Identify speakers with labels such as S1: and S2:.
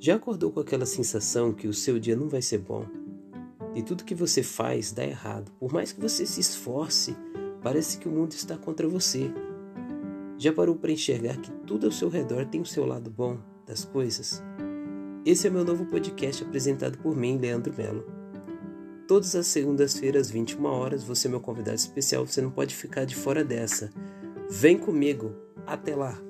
S1: Já acordou com aquela sensação que o seu dia não vai ser bom? E tudo que você faz dá errado. Por mais que você se esforce, parece que o mundo está contra você. Já parou para enxergar que tudo ao seu redor tem o seu lado bom das coisas? Esse é meu novo podcast apresentado por mim, Leandro Melo. Todas as segundas-feiras, 21 horas, você é meu convidado especial, você não pode ficar de fora dessa. Vem comigo, até lá!